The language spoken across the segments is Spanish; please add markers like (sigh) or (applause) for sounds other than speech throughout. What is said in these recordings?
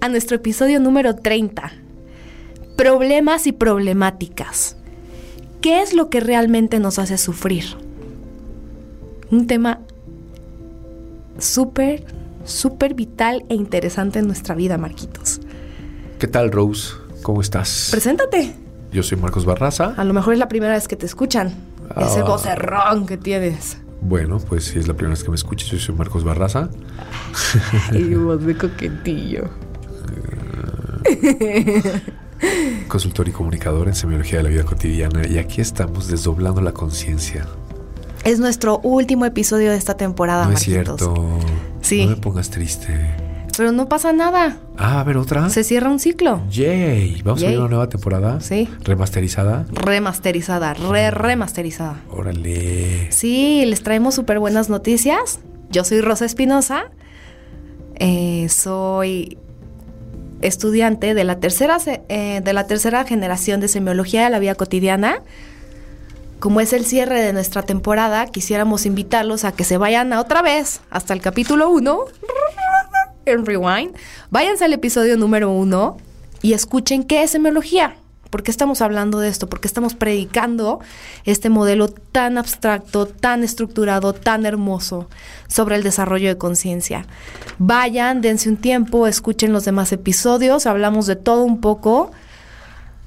a nuestro episodio número 30. Problemas y problemáticas. ¿Qué es lo que realmente nos hace sufrir? Un tema súper, súper vital e interesante en nuestra vida, Marquitos. ¿Qué tal, Rose? ¿Cómo estás? Preséntate. Yo soy Marcos Barraza. A lo mejor es la primera vez que te escuchan. Ese Ah. vocerrón que tienes. Bueno, pues si es la primera vez que me escuchas, yo soy Marcos Barraza. (laughs) Y voz de coquetillo. (laughs) consultor y comunicador en semiología de la vida cotidiana. Y aquí estamos desdoblando la conciencia. Es nuestro último episodio de esta temporada, No es cierto. Sí. No me pongas triste. Pero no pasa nada. Ah, a ver, otra. Se cierra un ciclo. Yay. Vamos a ver una nueva temporada. Sí. Remasterizada. Remasterizada, re remasterizada. Órale. Sí, les traemos súper buenas noticias. Yo soy Rosa Espinosa. Eh, soy estudiante de la, tercera, eh, de la tercera generación de semiología de la vida cotidiana. Como es el cierre de nuestra temporada, quisiéramos invitarlos a que se vayan otra vez hasta el capítulo 1 en Rewind. Váyanse al episodio número 1 y escuchen qué es semiología. ¿Por qué estamos hablando de esto? ¿Por qué estamos predicando este modelo tan abstracto, tan estructurado, tan hermoso sobre el desarrollo de conciencia? Vayan, dense un tiempo, escuchen los demás episodios, hablamos de todo un poco.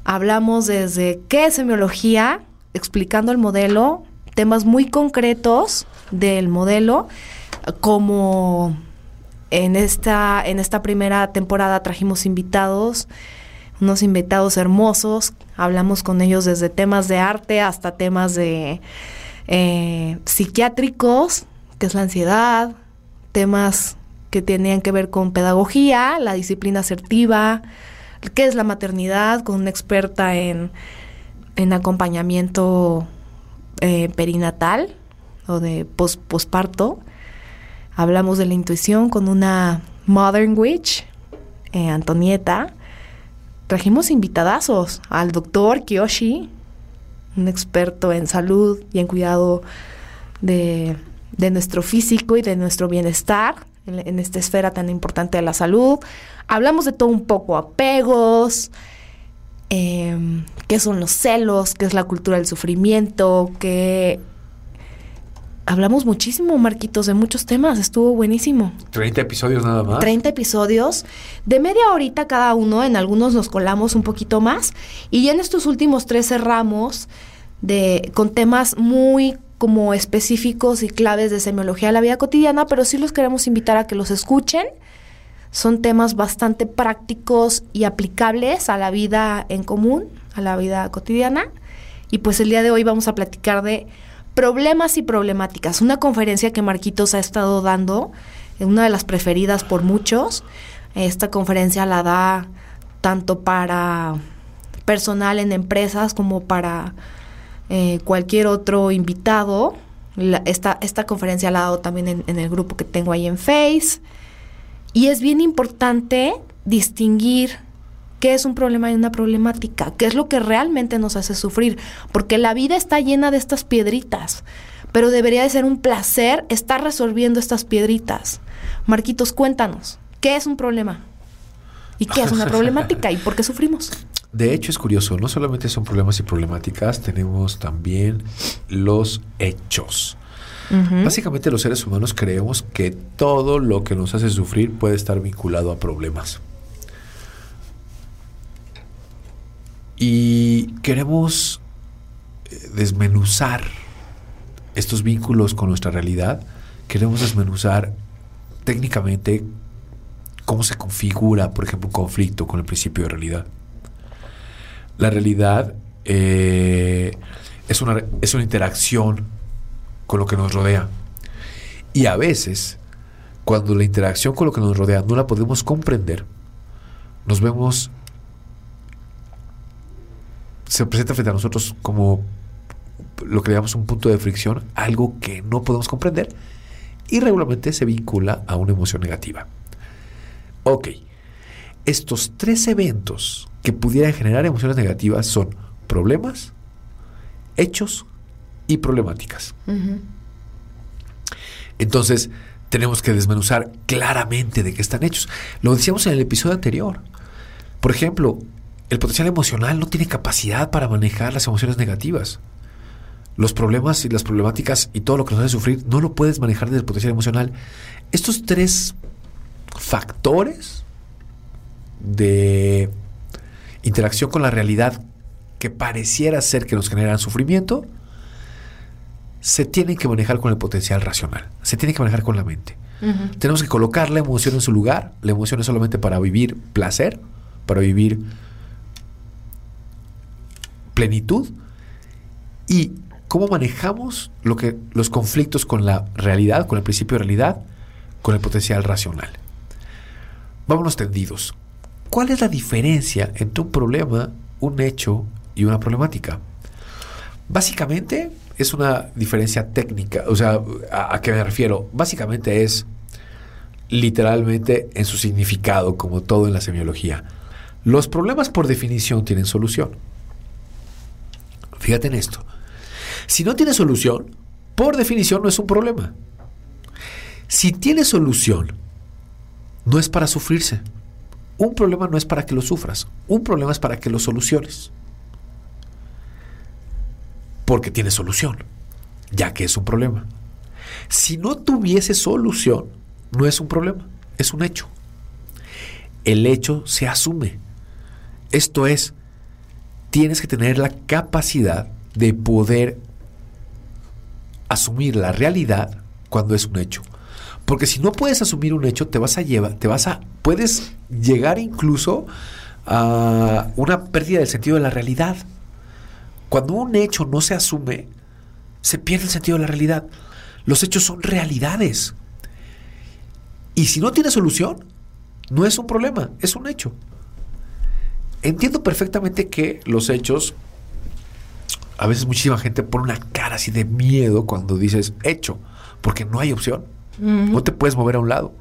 Hablamos desde qué es semiología, explicando el modelo, temas muy concretos del modelo, como en esta, en esta primera temporada trajimos invitados, unos invitados hermosos, hablamos con ellos desde temas de arte hasta temas de eh, psiquiátricos, que es la ansiedad, temas que tenían que ver con pedagogía, la disciplina asertiva, qué es la maternidad, con una experta en, en acompañamiento eh, perinatal o de pos- posparto. Hablamos de la intuición con una Modern Witch, eh, Antonieta. Trajimos invitadazos al doctor Kiyoshi, un experto en salud y en cuidado de, de nuestro físico y de nuestro bienestar en, esta esfera tan importante de la salud. Hablamos de todo un poco, apegos, em, qué son los celos, qué es la cultura del sufrimiento, qué... Hablamos muchísimo, Marquitos, de muchos temas, estuvo buenísimo. 30 episodios nada más. 30 episodios de media horita cada uno, en algunos nos colamos un poquito más y ya en estos últimos tres cerramos de, con temas muy como específicos y claves de semiología de la vida cotidiana, pero sí los queremos invitar a que los escuchen. Son temas bastante prácticos y aplicables a la vida en común, a la vida cotidiana. Y pues el día de hoy vamos a platicar de problemas y problemáticas, una conferencia que Marquitos ha estado dando, una de las preferidas por muchos. Esta conferencia la da tanto para personal en empresas como para eh, cualquier otro invitado. Esta, esta conferencia la ha dado también en, en el grupo que tengo ahí en Face. Y es bien importante distinguir qué es un problema y una problemática, qué es lo que realmente nos hace sufrir, porque la vida está llena de estas piedritas, pero debería de ser un placer estar resolviendo estas piedritas. Marquitos, cuéntanos, ¿qué es un problema? ¿Y qué es una problemática? ¿Y por qué sufrimos? (laughs) De hecho, es curioso, no solamente son problemas y problemáticas, tenemos también los hechos. Básicamente los seres humanos creemos que todo lo que nos hace sufrir puede estar vinculado a problemas. Y queremos eh, desmenuzar estos vínculos con nuestra realidad. Queremos desmenuzar técnicamente cómo se configura, por ejemplo, un conflicto con el principio de realidad. La realidad eh, es, una, es una interacción con lo que nos rodea. Y a veces, cuando la interacción con lo que nos rodea no la podemos comprender, nos vemos, se presenta frente a nosotros como lo que llamamos un punto de fricción, algo que no podemos comprender y regularmente se vincula a una emoción negativa. Ok, estos tres eventos que pudieran generar emociones negativas son problemas, hechos y problemáticas. Entonces, tenemos que desmenuzar claramente de qué están hechos. Lo decíamos en el episodio anterior. Por ejemplo, el potencial emocional no tiene capacidad para manejar las emociones negativas. Los problemas y las problemáticas y todo lo que nos hace sufrir no lo puedes manejar desde el potencial emocional. Estos tres factores de interacción con la realidad que pareciera ser que nos generan sufrimiento, se tienen que manejar con el potencial racional, se tienen que manejar con la mente. Tenemos que colocar la emoción en su lugar. La emoción es solamente para vivir placer, para vivir plenitud. Y cómo manejamos lo que, los conflictos con la realidad, con el principio de realidad, con el potencial racional. Vámonos tendidos. ¿Cuál es la diferencia entre un problema, un hecho y una problemática? Básicamente es una diferencia técnica. O sea, ¿a, qué me refiero? Básicamente es literalmente en su significado, como todo en la semiología. Los problemas por definición tienen solución. Fíjate en esto. Si no tiene solución, por definición no es un problema. Si tiene solución, no es para sufrirse. Un problema no es para que lo sufras. Un problema es para que lo soluciones porque tiene solución, ya que es un problema. Si no tuviese solución, no es un problema, es un hecho. El hecho se asume. Esto es, tienes que tener la capacidad de poder asumir la realidad cuando es un hecho. Porque si no puedes asumir un hecho, te vas a llevar, te vas a, puedes llegar incluso a una pérdida del sentido de la realidad. Cuando un hecho no se asume, se pierde el sentido de la realidad. Los hechos son realidades. Y si no tiene solución, no es un problema, es un hecho. Entiendo perfectamente que los hechos, a veces muchísima gente pone una cara así de miedo cuando dices hecho, porque no hay opción. No te puedes mover a un lado.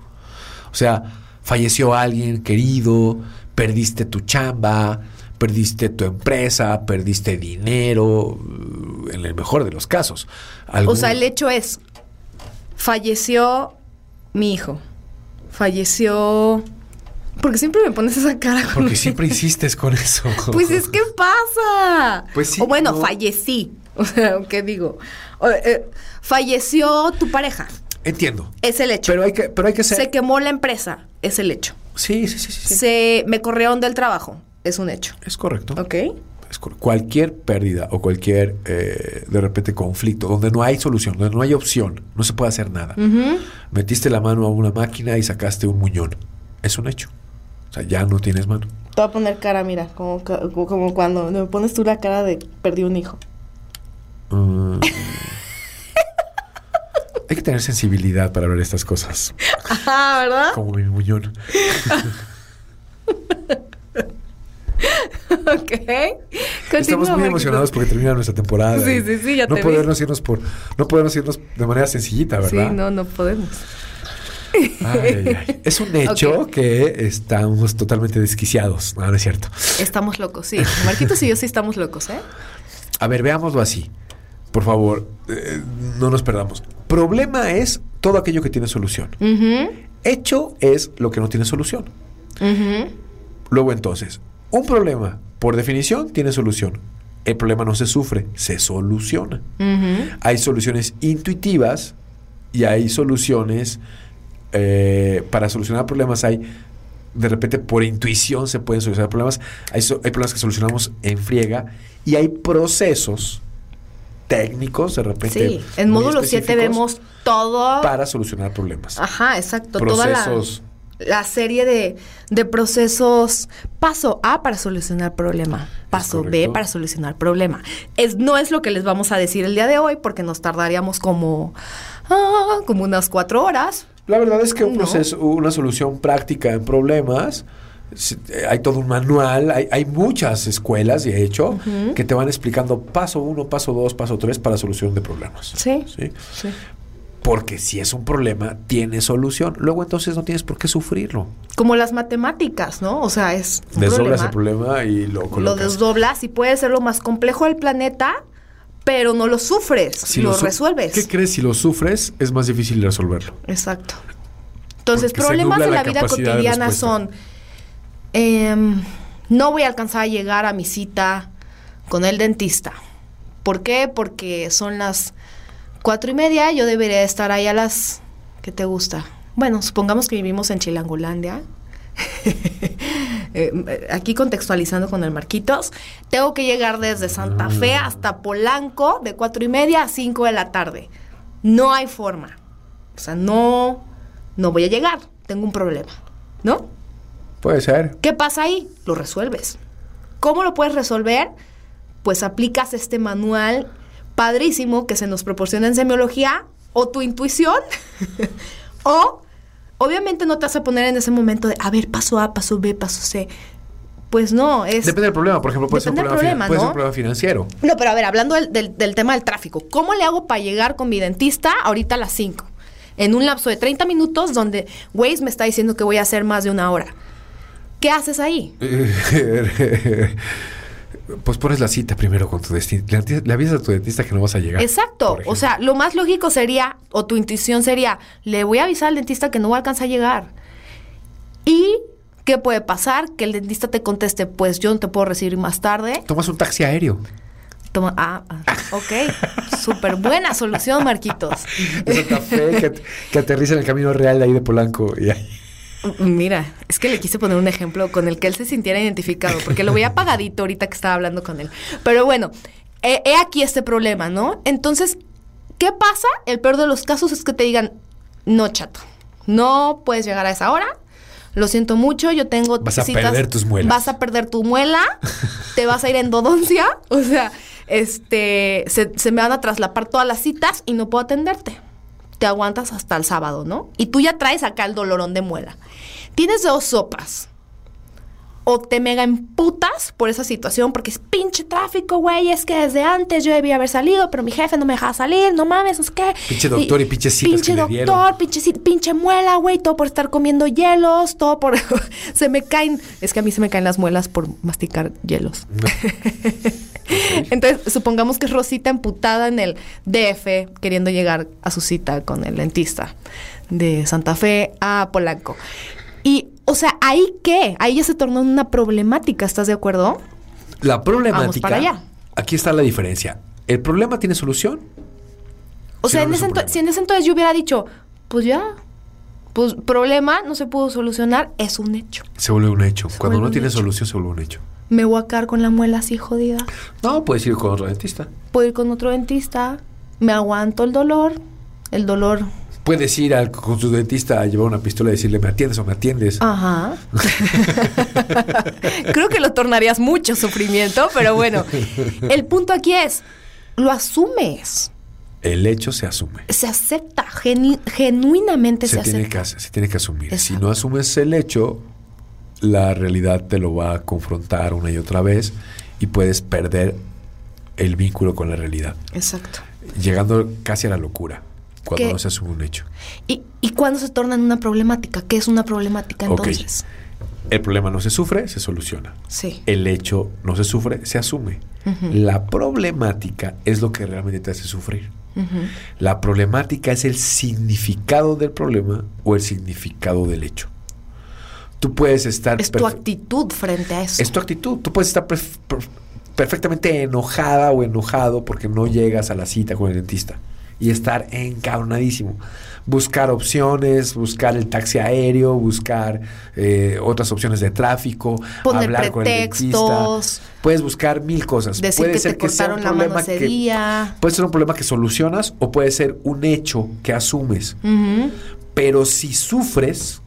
O sea, falleció alguien querido, perdiste tu chamba, perdiste tu empresa, perdiste dinero, en el mejor de los casos. O sea, el hecho es, falleció mi hijo, falleció... Porque siempre me pones esa cara. Porque siempre (laughs) insistes con eso. Pues es que pasa. Pues sí. O bueno, fallecí. (laughs) O sea, ¿qué digo? Eh, falleció tu pareja. Entiendo. Es el hecho. Pero hay que, pero hay que ser... Se quemó la empresa. Es el hecho. Sí, sí, sí, sí. Se me corrieron del trabajo es un hecho. Es correcto. Ok. Es cualquier pérdida o cualquier, eh, de repente, conflicto, donde no hay solución, donde no hay opción, no se puede hacer nada. Metiste la mano a una máquina y sacaste un muñón. Es un hecho. O sea, ya no tienes mano. Te voy a poner cara, mira, como, como, cuando me pones tú la cara de perdí un hijo. Mm. (laughs) hay que tener sensibilidad para ver estas cosas. Ajá, ¿verdad? Como mi muñón. (laughs) ok. Estamos muy emocionados porque termina nuestra temporada. Sí, sí, sí, ya no podemos irnos por No podemos irnos de manera sencillita, ¿verdad? Sí, no, no podemos. Es un hecho que estamos totalmente desquiciados. No, no es cierto. Estamos locos, sí. Marquitos y yo sí estamos locos, ¿eh? A ver, veámoslo así. Por favor, eh, no nos perdamos. Problema es todo aquello que tiene solución. Hecho es lo que no tiene solución. Luego entonces, un problema, por definición, tiene solución. El problema no se sufre, se soluciona. Hay soluciones intuitivas y hay soluciones eh, para solucionar problemas. Hay de repente por intuición se pueden solucionar problemas. Hay, hay problemas que solucionamos en friega y hay procesos técnicos de repente. Sí, en módulo 7 vemos todo. Para solucionar problemas. Ajá, exacto. Procesos la serie de, procesos paso A para solucionar problema, paso B para solucionar problema. Es, no es lo que les vamos a decir el día de hoy porque nos tardaríamos como, ah, como unas cuatro horas. La verdad es que un proceso, una solución práctica en problemas eh, Hay todo un manual, hay, hay muchas escuelas, de hecho, que te van explicando paso uno, paso dos, paso tres para solución de problemas. Sí. ¿sí? Sí. Porque si es un problema, tiene solución. Luego entonces no tienes por qué sufrirlo. Como las matemáticas, ¿no? O sea, es un Desdoblas problema. el problema y lo Lo colocas. desdoblas y puede ser lo más complejo del planeta, pero no lo sufres, Si lo, su- resuelves. ¿Qué crees? Si lo sufres, es más difícil resolverlo. Exacto. Entonces, Porque problemas de la la vida cotidiana son, em, no voy a alcanzar a llegar a mi cita con el dentista. ¿Por qué? Porque son las cuatro y media, yo debería estar ahí a las... ¿Qué te gusta? Bueno, supongamos que vivimos en Chilangolandia. (laughs) Eh, aquí contextualizando con el Marquitos, tengo que llegar desde Santa Fe Ah. hasta Polanco de cuatro y media a cinco de la tarde. No hay forma. O sea, no, no voy a llegar. Tengo un problema. ¿No? Puede ser. ¿Qué pasa ahí? Lo resuelves. ¿Cómo lo puedes resolver? Pues aplicas este manual padrísimo que se nos proporciona en semiología o tu intuición (laughs) o obviamente no te vas a poner en ese momento de, a ver, paso A, paso B, paso C. Pues no, es... Depende del problema. Por ejemplo, puede, ser un problema, finan- problema, puede ser ¿no? un problema financiero. No, pero a ver, hablando del, del- del tema del tráfico, ¿cómo le hago para llegar con mi dentista ahorita a las 5? En un lapso de 30 minutos donde Waze me está diciendo que voy a hacer más de una hora. ¿Qué haces ahí? (laughs) (laughs) pues pones la cita primero con tu dentista. Le, avisas a tu dentista que no vas a llegar. Exacto. O sea, lo más lógico sería, o tu intuición sería, le voy a avisar al dentista que no va a alcanzar a llegar. ¿Y qué puede pasar? Que el dentista te conteste, pues yo no te puedo recibir más tarde. Tomas un taxi aéreo. Toma, ah, ah, ok. (laughs) Súper buena solución, Marquitos. Santa Fe, que, que aterriza en el camino real de ahí de Polanco. Y ahí. Mira, es que le quise poner un ejemplo con el que él se sintiera identificado, porque lo veía (laughs) apagadito ahorita que estaba hablando con él. Pero bueno, he, he aquí este problema, ¿no? Entonces, ¿qué pasa? El peor de los casos es que te digan, no, chato, no puedes llegar a esa hora. Lo siento mucho, yo tengo Vas a perder tus muelas. Vas a perder tu muela, te vas a ir a endodoncia, (laughs) o sea, este, se, se me van a traslapar todas las citas y no puedo atenderte te aguantas hasta el sábado, ¿no? Y tú ya traes acá el dolorón de muela. Tienes dos sopas. O te mega emputas por esa situación porque es pinche tráfico, güey. Es que desde antes yo debía haber salido, pero mi jefe no me dejaba salir. No mames, no sé qué. Pinche doctor y pinches citas Pinche que doctor, dieron. pinche, pinche muela, güey. Todo por estar comiendo hielos, todo por. (laughs) se me caen. Es que a mí se me caen las muelas por masticar hielos. (laughs) Entonces, supongamos que es Rosita emputada en el DF queriendo llegar a su cita con el dentista de Santa Fe a Polanco. Y, o sea, ¿ahí qué? Ahí ya se tornó una problemática, ¿estás de acuerdo? La problemática. para allá. Aquí está la diferencia. ¿El problema tiene solución? O sea, no, en ese si en ese entonces yo hubiera dicho, pues ya, pues problema no se pudo solucionar, es un hecho. Se vuelve un hecho. Cuando no tiene hecho. solución, se vuelve un hecho. Me voy a quedar con la muela así jodida. No, puedes ir con otro dentista. Puedo ir con otro dentista, me aguanto el dolor, el dolor Puedes ir al- con tu dentista a llevar una pistola y decirle, ¿me atiendes o me atiendes? Ajá. (laughs) Creo que lo tornarías mucho sufrimiento, pero bueno. El punto aquí es, lo asumes, El hecho se asume. se acepta, genu- genuinamente se, Se tiene, acepta. que, se tiene que asumir. Si no asumes el hecho, la realidad te lo va a confrontar una y otra vez y puedes perder el vínculo con la realidad, Exacto. llegando casi a la locura cuando ¿Qué? no se asume un hecho. ¿Y, ¿Y cuándo se torna en una problemática? ¿Qué es una problemática entonces? El problema no se sufre, se soluciona. Sí. El hecho no se sufre, se asume. La problemática es lo que realmente te hace sufrir. La problemática es el significado del problema o el significado del hecho. Tú puedes estar... Es tu actitud frente a eso. Es tu actitud. Tú puedes estar perf- per- perfectamente enojada o enojado porque no llegas a la cita con el dentista y estar encabronadísimo. Buscar opciones, buscar el taxi aéreo, buscar eh, otras opciones de tráfico, Poner hablar con el dentista. Puedes buscar mil cosas. Decir puede que ser te que sea un problema que día. puede ser un problema que solucionas o puede ser un hecho que asumes. Pero si sufres,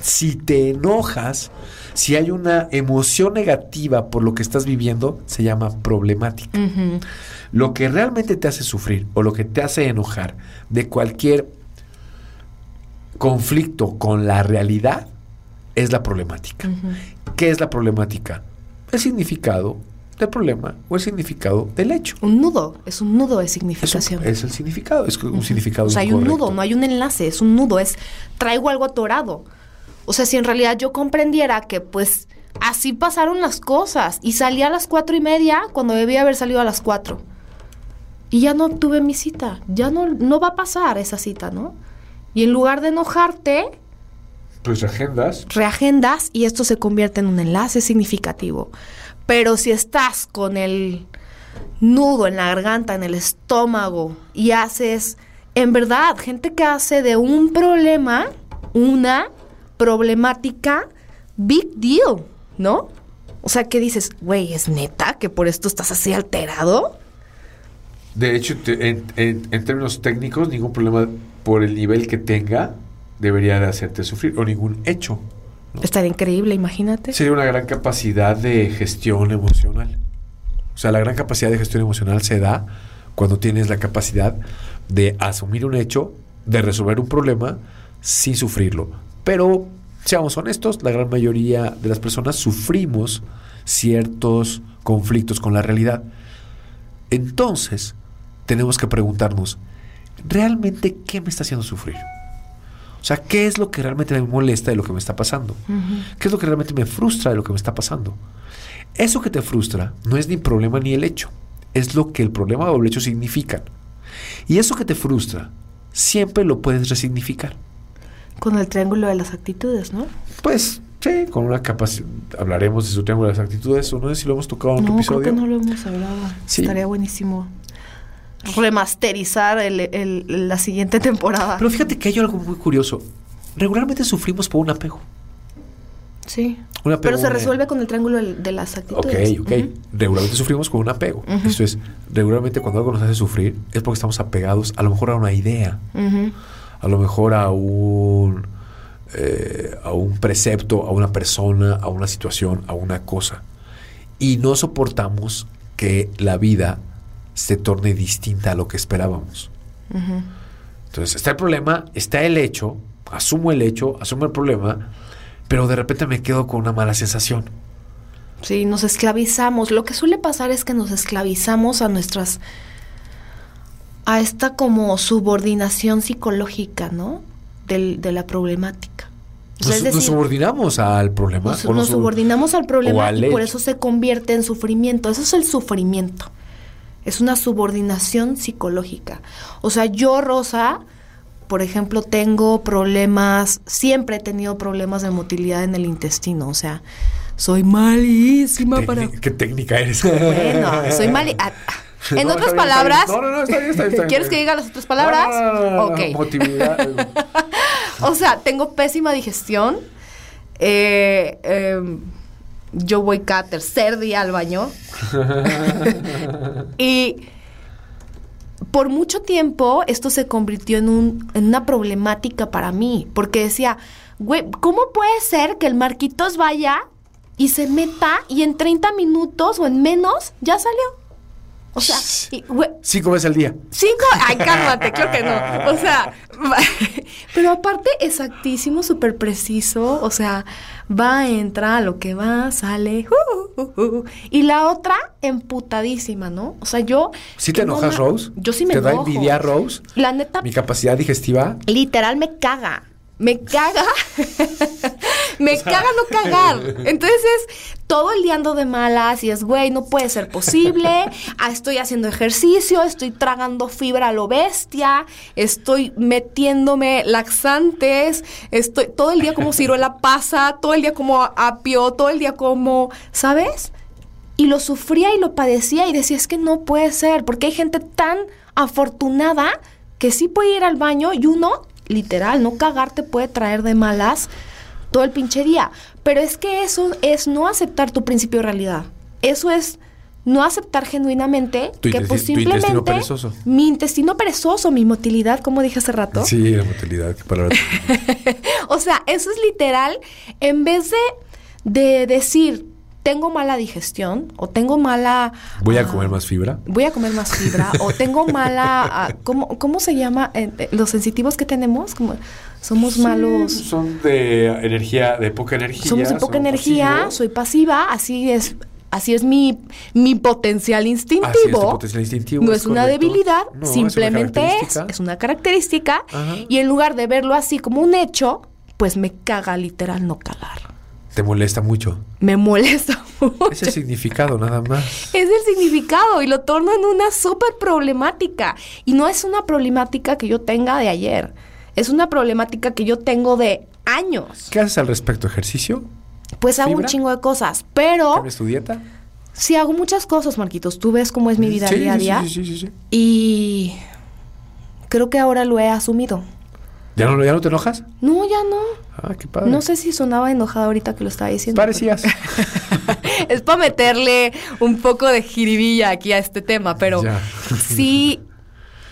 si te enojas, si hay una emoción negativa por lo que estás viviendo, se llama problemática. Lo que realmente te hace sufrir o lo que te hace enojar de cualquier conflicto con la realidad es la problemática. ¿Qué es la problemática? El significado del problema o el significado del hecho. Un nudo, es un nudo de Es, un- significación. es el significado, es un significado O sea, hay un nudo, no hay un enlace, es un nudo, es traigo algo atorado. O sea, si en realidad yo comprendiera que pues así pasaron las cosas y salí a las cuatro y media cuando debía haber salido a las cuatro. Y ya no obtuve mi cita, ya no, no va a pasar esa cita, ¿no? Y en lugar de enojarte, Pues agendas. reagendas y esto se convierte en un enlace significativo. Pero si estás con el nudo en la garganta, en el estómago y haces, en verdad, gente que hace de un problema una problemática big deal, ¿no? O sea, que dices, güey, ¿es neta que por esto estás así alterado? De hecho, te- en, en- en términos técnicos, ningún problema por el nivel que tenga debería de hacerte sufrir o ningún hecho. Estaría increíble, imagínate. Sería una gran capacidad de gestión emocional. O sea, la gran capacidad de gestión emocional se da cuando tienes la capacidad de asumir un hecho, de resolver un problema sin sufrirlo. Pero, seamos honestos, la gran mayoría de las personas sufrimos ciertos conflictos con la realidad. Entonces, tenemos que preguntarnos, ¿realmente qué me está haciendo sufrir? O sea, ¿qué es lo que realmente me molesta de lo que me está pasando? ¿Qué es lo que realmente me frustra de lo que me está pasando? Eso que te frustra no es ni problema ni el hecho, es lo que el problema o el hecho significan. Y eso que te frustra, siempre lo puedes resignificar. Con el triángulo de las actitudes, ¿no? Pues, sí, con una capacidad. Hablaremos de su triángulo de las actitudes, o no sé si lo hemos tocado en otro No, episodio. creo que no lo hemos hablado. Sí. Estaría buenísimo remasterizar el- el- la siguiente temporada. Pero fíjate que hay algo muy curioso. Regularmente sufrimos por un apego. sí. Un apego Pero se resuelve con el triángulo de las Ok, actitudes. ok. Ujú. Regularmente sufrimos con un apego. Ujú. Esto es, regularmente cuando algo nos hace sufrir es porque estamos apegados a lo mejor a una idea, Ujú. A lo mejor a un, eh, a un precepto, a una persona, a una situación, a una cosa. Y no soportamos que la vida se torne distinta a lo que esperábamos. Entonces está el problema, está el hecho, asumo el hecho, asumo el problema, pero de repente me quedo con una mala sensación. Sí, nos esclavizamos. Lo que suele pasar es que nos esclavizamos a nuestras. A esta como subordinación psicológica, ¿no? Del- de la problemática. O sea, Nos, subordinamos al problema. Nos, subordinamos al problema y por eso se convierte en sufrimiento. Eso es el sufrimiento. Es una subordinación psicológica. O sea, yo, Rosa, por ejemplo, tengo problemas, siempre he tenido problemas de motilidad en el intestino. O sea, soy malísima para... ¿Qué técnica eres? Bueno, soy mali... (laughs) En No, otras bien, palabras... No, no, no, está bien, está bien, está bien. ¿Quieres que diga las otras palabras? Ok. (laughs) O sea, tengo pésima digestión. Eh, em, yo voy cada tercer día al baño. (laughs) y por mucho tiempo esto se convirtió en, un, en una problemática para mí. Porque decía, güey, ¿cómo puede ser que el Marquitos vaya y se meta y en 30 minutos o en menos ya salió? O sea, y, Cinco veces al día. Cinco, ay, cálmate, creo que no. O sea, (laughs) pero aparte exactísimo, súper preciso. O sea, va, entra, a lo que va, sale. uh, uh, uh. Y la otra, emputadísima, ¿no? O sea, yo. ¿Sí te no enojas, Rose? Yo sí me ¿Te da enojo. envidia, Rose? La neta, Mi capacidad digestiva. literal me caga. Me caga. (laughs) me caga no cagar. (laughs) Entonces es todo el día ando de malas y es, güey, no puede ser posible. Ah, estoy haciendo ejercicio, estoy tragando fibra a lo bestia, estoy metiéndome laxantes, estoy todo el día como ciruela pasa, todo el día como apio, todo el día como, ¿sabes? Y lo sufría y lo padecía y decía, es que no puede ser, porque hay gente tan afortunada que sí puede ir al baño y uno, literal, no cagarte puede traer de malas todo el pinche día. Pero es que eso es no aceptar tu principio de realidad. Eso es no aceptar genuinamente Tu que pues tu intestino simplemente perezoso. mi intestino perezoso, mi motilidad, como dije hace rato. Sí, la motilidad. Qué palabra. (laughs) O sea, eso es literal, en vez de, de decir, tengo mala digestión o tengo mala... Voy a ah, comer más fibra. Voy a comer más fibra o (laughs) tengo mala... ah, ¿cómo, ¿Cómo se llama? eh, eh, los sensitivos que tenemos, como Somos Sí, malos. Son de energía, de poca energía. Somos de poca energía, pasivos. soy pasiva, así es, así es mi, mi potencial Así es, instintivo. potencial instintivo, no es una debilidad, No, es una simplemente es, característica. es una característica. Y en lugar de verlo así como un hecho, pues me caga literal no cagar. Te molesta mucho. Me molesta (laughs) mucho. Ese significado nada más. Es el significado y lo torno en una súper problemática. Y no es una problemática que yo tenga de ayer. Es una problemática que yo tengo de años. ¿Qué haces al respecto? ¿Ejercicio? Pues hago un chingo de cosas. Pero ¿Cambias tu dieta? sí hago muchas cosas, Marquitos. Tú ves cómo es mi vida Sí, día a sí, día. Sí, sí, sí, sí. Y creo que ahora lo he asumido. ¿Ya no, ¿Ya no te enojas? No, ya no. Ah, qué padre. No sé si sonaba enojada ahorita que lo estaba diciendo. Parecías. (laughs) es para meterle un poco de jiribilla aquí a este tema, pero Ya. sí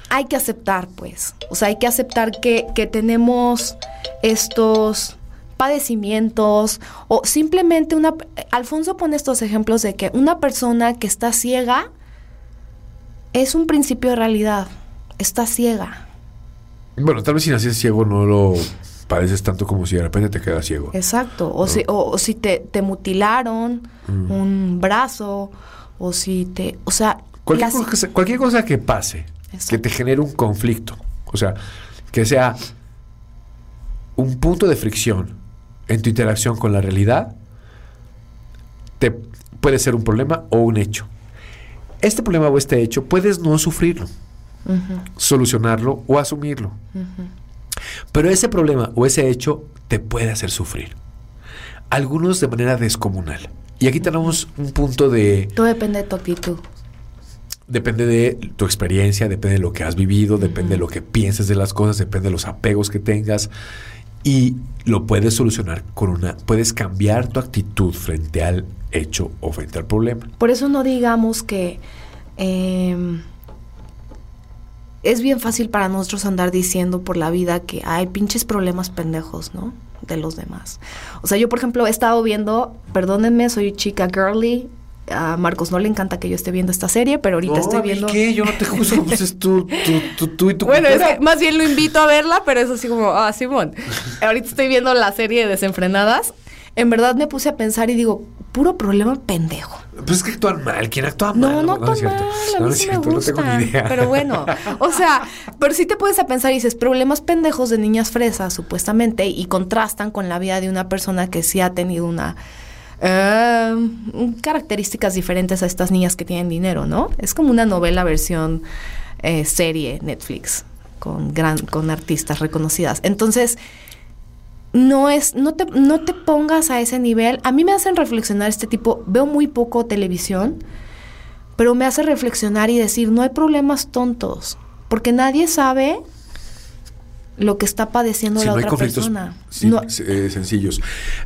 hay que aceptar, pues. O sea, hay que aceptar que, que tenemos estos padecimientos o simplemente una... Alfonso pone estos ejemplos de que una persona que está ciega es un principio de realidad. Está ciega. Bueno, tal vez si naciste ciego no lo padeces tanto como si de repente te quedas ciego. Exacto. O, si, o, o si te, te mutilaron Mm. un brazo, o si te... O sea... Cualquier, las- cosa, cualquier cosa que pase, Exacto. que te genere un conflicto, o sea, que sea un punto de fricción en tu interacción con la realidad, te puede ser un problema o un hecho. Este problema o este hecho puedes no sufrirlo, Solucionarlo o asumirlo. Pero ese problema o ese hecho te puede hacer sufrir. Algunos de manera descomunal. Y aquí tenemos un punto de Todo depende de tu actitud. Depende de tu experiencia, depende de lo que has vivido, depende de lo que pienses de las cosas, depende de los apegos que tengas. Y lo puedes solucionar con una. Puedes cambiar tu actitud frente al hecho o frente al problema. Por eso no digamos que em, es bien fácil para nosotros andar diciendo por la vida que hay pinches problemas pendejos, ¿no? De los demás. O sea, yo, por ejemplo, he estado viendo, perdónenme, soy chica girly. A Marcos no le encanta que yo esté viendo esta serie, pero ahorita estoy viendo. ¿Qué? Yo no te juzgo, (laughs) pues es tú, tú, tú, tú y tu Bueno, es cultura. que más bien lo invito a verla, pero es así como, ah, Simón. (laughs) Ahorita estoy viendo la serie de Desenfrenadas. En verdad me puse a pensar y digo, puro problema pendejo. Pues es que actúan mal. ¿Quién actúa No, mal? no, no, es cierto. mal, a No, mí no sí me cierto, no gusta. tengo ni idea. Pero bueno, o sea, pero sí te puedes a pensar y dices, problemas pendejos de niñas fresas, supuestamente, y contrastan con la vida de una persona que sí ha tenido una... eh, características diferentes a estas niñas que tienen dinero, ¿no? Es como una novela versión eh, serie Netflix con gran con artistas reconocidas. Entonces, no es no te no te pongas a ese nivel. A mí me hacen reflexionar este tipo, veo muy poco televisión, pero me hace reflexionar y decir, no hay problemas tontos, porque nadie sabe lo que está padeciendo Si la no hay otra conflictos persona. sí, No- eh, sencillos.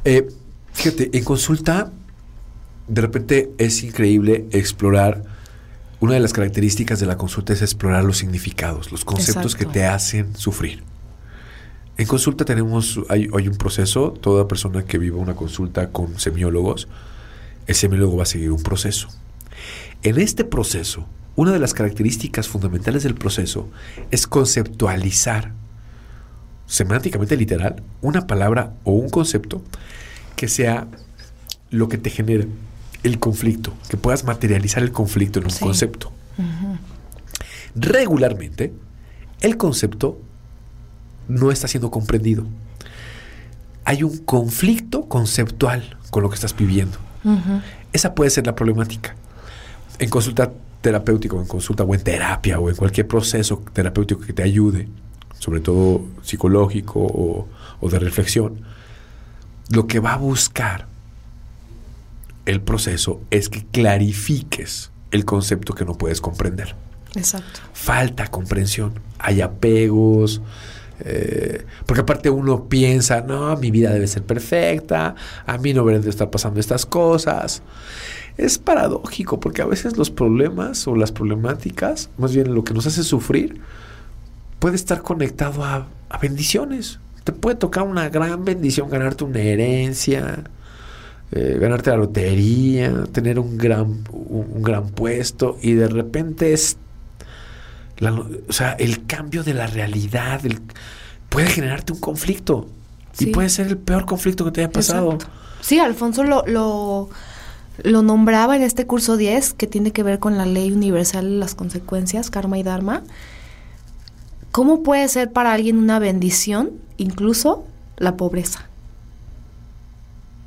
Eh, fíjate, en consulta, de repente es increíble explorar. Una de las características de la consulta es explorar los significados, los conceptos Exacto. que te hacen sufrir. En consulta tenemos, hay, hay un proceso, toda persona que viva una consulta con semiólogos, el semiólogo va a seguir un proceso. En este proceso, una de las características fundamentales del proceso es conceptualizar semánticamente literal, una palabra o un concepto que sea lo que te genere el conflicto, que puedas materializar el conflicto en un Sí. concepto. Regularmente, el concepto no está siendo comprendido. Hay un conflicto conceptual con lo que estás viviendo. Esa puede ser la problemática. En consulta terapéutica, o en consulta o en terapia o en cualquier proceso terapéutico que te ayude, sobre todo psicológico o, o de reflexión, lo que va a buscar el proceso es que clarifiques el concepto que no puedes comprender. Exacto. Falta comprensión, hay apegos, eh, porque aparte uno piensa, no, mi vida debe ser perfecta, a mí no deben de estar pasando estas cosas. Es paradójico, porque a veces los problemas o las problemáticas, más bien lo que nos hace sufrir, puede estar conectado a, bendiciones. Te puede tocar una gran bendición ganarte una herencia, eh, ganarte la lotería, tener un gran, un, un gran puesto y de repente es la o sea, el cambio de la realidad, el- puede generarte un conflicto. Sí. Y puede ser el peor conflicto que te haya pasado. Exacto. Sí, Alfonso lo, lo, lo nombraba en este curso 10, que tiene que ver con la ley universal de las consecuencias, karma y dharma. ¿Cómo puede ser para alguien una bendición, incluso la pobreza?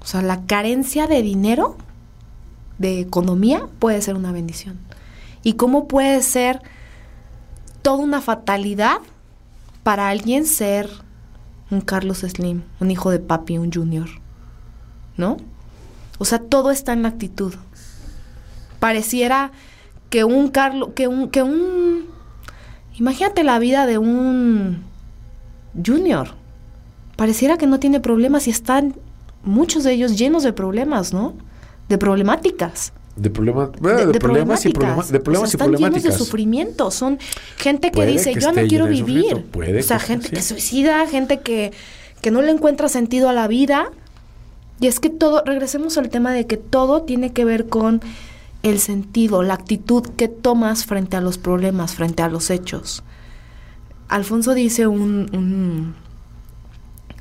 O sea, la carencia de dinero, de economía, puede ser una bendición. ¿Y cómo puede ser toda una fatalidad para alguien ser un Carlos Slim, un hijo de papi, un junior? ¿No? O sea, todo está en la actitud. Pareciera que un Carlos, que un, que un, imagínate la vida de un junior. Pareciera que no tiene problemas y están muchos de ellos llenos de problemas, ¿no? De problemáticas. De, problema, bueno, de, problemas y, de problemas o sea, y están problemáticas. llenos de sufrimiento. Son gente que Puede dice, que yo no quiero vivir. puede o sea, que gente sí. que suicida, gente que, que no le encuentra sentido a la vida. Y es que todo, regresemos al tema de que todo tiene que ver con el sentido, la actitud que tomas frente a los problemas, frente a los hechos. Alfonso dice un, un,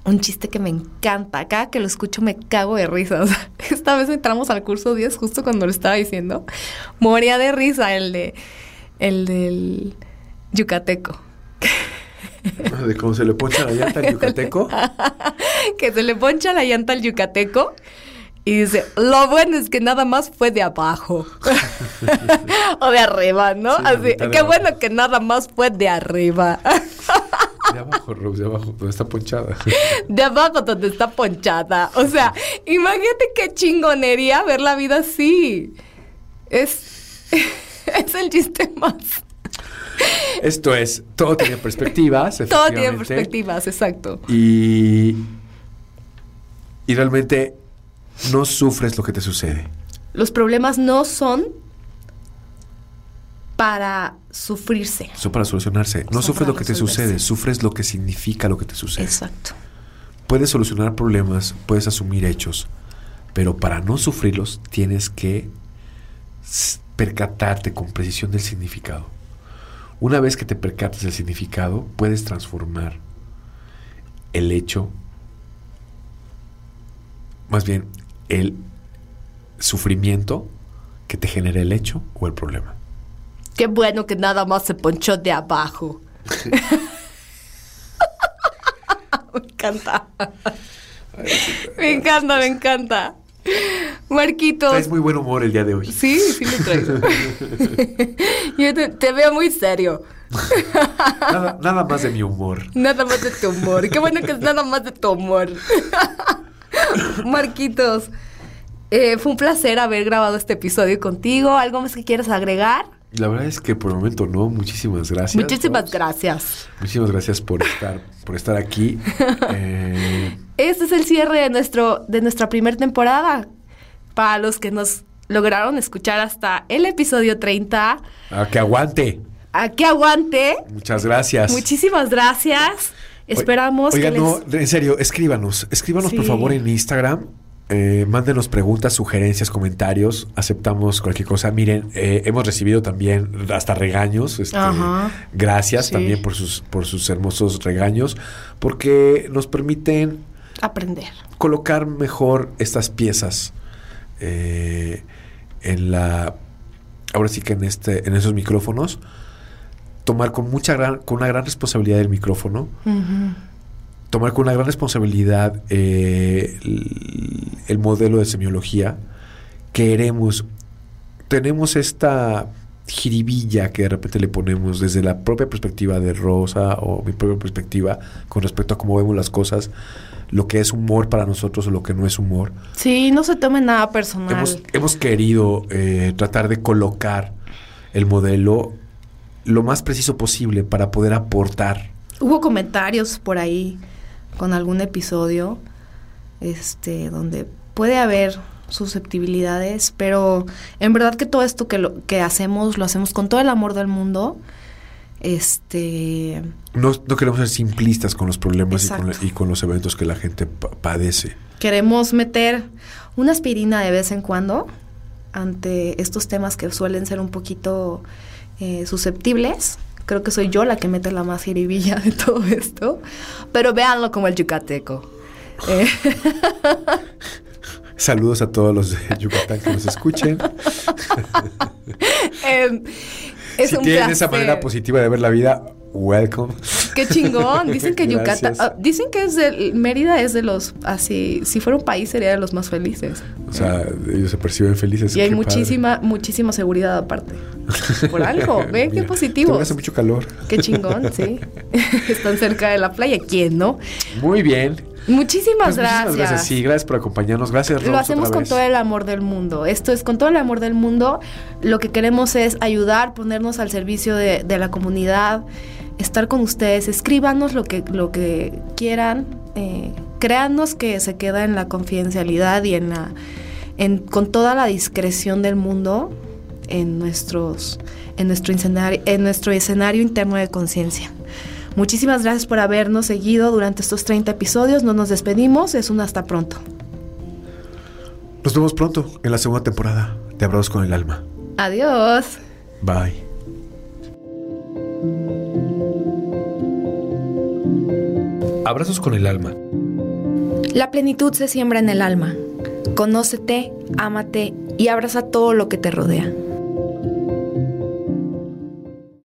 un chiste que me encanta. Cada que lo escucho me cago de risa. (laughs) O sea, esta vez entramos al curso 10 justo cuando lo estaba diciendo. Moría de risa el de el del yucateco. De cómo se le poncha la llanta al yucateco. (laughs) que se le poncha la llanta al yucateco y dice, lo bueno es que nada más fue de abajo. (laughs) o de arriba, ¿no? Sí, Así, qué bueno que nada más fue de arriba. De abajo, Rose, de abajo, donde está ponchada. de abajo donde está ponchada. O sea, imagínate qué chingonería ver la vida así. Es, (laughs) es el chiste más. Esto es, todo tiene perspectivas. (laughs) Todo tiene perspectivas, exacto. Y, y realmente no sufres lo que te sucede. Los problemas no son para sufrirse. Son para solucionarse. No sufres lo que te sucede, sufres lo que significa lo que te sucede. Exacto. Puedes solucionar problemas, puedes asumir hechos, pero para no sufrirlos tienes que percatarte con precisión del significado. Una vez que te percatas del significado, puedes transformar el hecho, más bien el sufrimiento que te genera el hecho o el problema. Qué bueno que nada más se ponchó de abajo. (laughs) me encanta. Me encanta, me encanta. Marquitos. Traes muy buen humor el día de hoy. Sí, sí lo traigo. (laughs) Yo te, te veo muy serio. Nada, nada más de mi humor. Nada más de tu humor. Qué bueno que es nada más de tu humor. (laughs) Marquitos, eh, fue un placer haber grabado este episodio contigo. ¿Algo más que quieras agregar? La verdad es que por el momento no. Muchísimas gracias. Muchísimas gracias. Muchísimas gracias por estar, por estar aquí. (laughs) Eh, Este es el cierre de, nuestro, de nuestra primera temporada. Para los que nos lograron escuchar hasta el episodio 30, a que aguante. aquí aguante. Muchas gracias. Muchísimas gracias. Esperamos Oiga, que no, en serio, escríbanos. Escríbanos, por favor, en Instagram. Eh, mándenos preguntas, sugerencias, comentarios. Aceptamos cualquier cosa. Miren, eh, hemos recibido también hasta regaños. este. Gracias Sí. también por sus, por sus hermosos regaños, porque nos permiten aprender. colocar mejor estas piezas eh, en la ahora sí que en este en esos micrófonos tomar con mucha gran con una gran responsabilidad el micrófono. Tomar con una gran responsabilidad eh, el, el modelo de semiología queremos tenemos esta jiribilla que de repente le ponemos desde la propia perspectiva de Rosa o mi propia perspectiva con respecto a cómo vemos las cosas, lo que es humor para nosotros o lo que no es humor. Sí, no se tomen nada personal. Hemos, hemos querido eh, tratar de colocar el modelo lo más preciso posible para poder aportar. Hubo comentarios por ahí con algún episodio este donde puede haber susceptibilidades, pero en verdad que todo esto que lo que hacemos lo hacemos con todo el amor del mundo. Este, No, no queremos ser simplistas con los problemas y con, Exacto. y con los eventos que la gente pa- padece. queremos meter una aspirina de vez en cuando ante estos temas que suelen ser un poquito eh, susceptibles. Creo que soy yo la que mete la más jiribilla de todo esto. Pero véanlo como el yucateco. Eh, (laughs) Saludos a todos los de Yucatán que nos escuchen. (laughs) Es si un tienen esa manera positiva de ver la vida, welcome. Qué chingón. Dicen que Yucatán. Ah, dicen que es de, Mérida es de los. Así. Si fuera un país, sería de los más felices. O sea, ellos se perciben felices. Y hay qué padre. muchísima, muchísima seguridad aparte. Por algo. Ven (laughs) qué Mira, positivo. Hace mucho calor. Qué chingón, sí. (laughs) Están cerca de la playa. ¿Quién no? Muy bien. Muchísimas Pues gracias. Muchísimas gracias. Sí, gracias por acompañarnos. Gracias, Lo Rose, hacemos otra con todo el amor del mundo. Esto es con todo el amor del mundo. Lo que queremos es ayudar, ponernos al servicio de, de la comunidad, estar con ustedes. Escríbanos lo que, lo que quieran. Eh, créanos que se queda en la confidencialidad y en la, en, con toda la discreción del mundo en, nuestros, en, nuestro escenario, en nuestro escenario interno de conciencia. Muchísimas gracias por habernos seguido durante estos 30 episodios. No nos despedimos. Es un hasta pronto. Nos vemos pronto en la segunda temporada de Abrazos con el Alma. Adiós. Bye. Abrazos con el Alma. La plenitud se siembra en el alma. Conócete, ámate y abraza todo lo que te rodea.